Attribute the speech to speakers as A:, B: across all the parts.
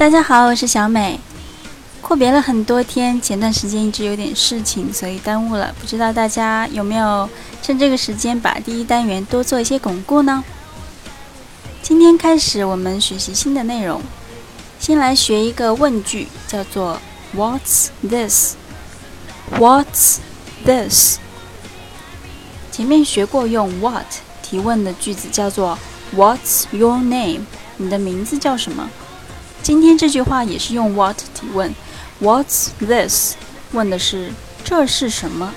A: 大家好，我是小美。阔别了很多天，前段时间一直有点事情，所以耽误了。不知道大家有没有趁这个时间把第一单元多做一些巩固呢？今天开始，我们学习新的内容。先来学一个问句，叫做 "What's this?"What's this？前面学过用 what 提问的句子叫做 "What's your name？" 你的名字叫什么？今天这句话也是用 what 提问，What's this？问的是这是什么？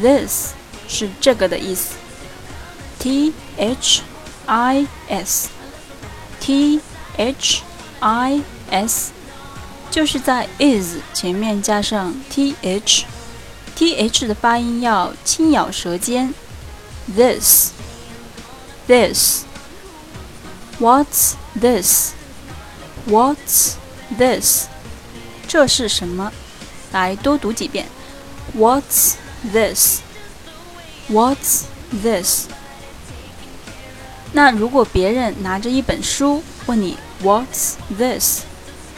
A: This 是这个的意思。T H I S T H I S 就是在 is 前面加上 T H，T H 的发音要轻咬舌尖。This This What's what's this？这是什么？来多读几遍。what's this？what's this？那如果别人拿着一本书问你 what's this，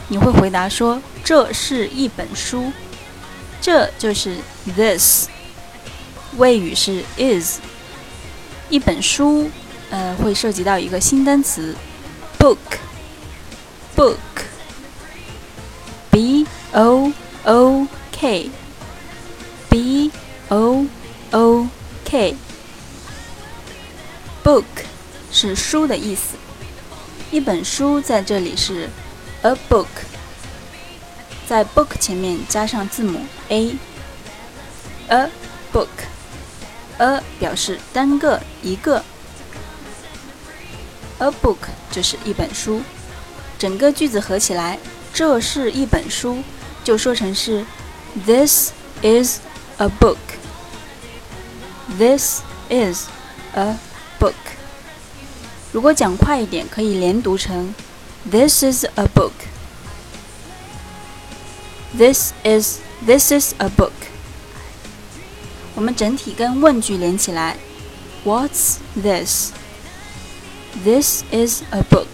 A: 你会回答说这是一本书，这就是 this。谓语是 is，一本书呃会涉及到一个新单词 book。O o k b o o k book 是书的意思。一本书在这里是 a book，在 book 前面加上字母 a。a book，a 表示单个一个，a book 就是一本书。整个句子合起来，这是一本书，就说成是 This is a book. This is a book. 如果讲快一点，可以连读成 This is a book. This is this is a book. 我们整体跟问句连起来，What's this? This is a book.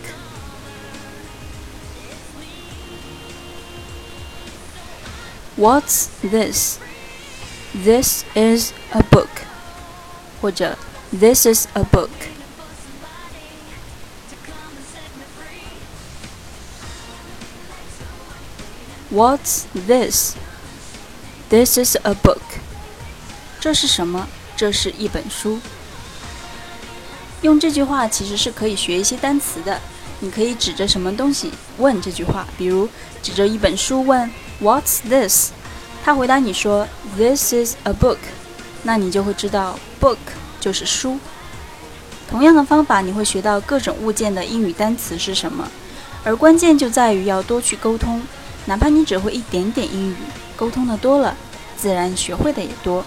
A: What's this? This is a book. 或者 This is a book. What's this? This is a book. 这是什么？这是一本书。用这句话其实是可以学一些单词的。你可以指着什么东西问这句话，比如指着一本书问。 What's this？他回答你说，This is a book。那你就会知道，book 就是书。同样的方法，你会学到各种物件的英语单词是什么。而关键就在于要多去沟通，哪怕你只会一点点英语，沟通的多了，自然学会的也多。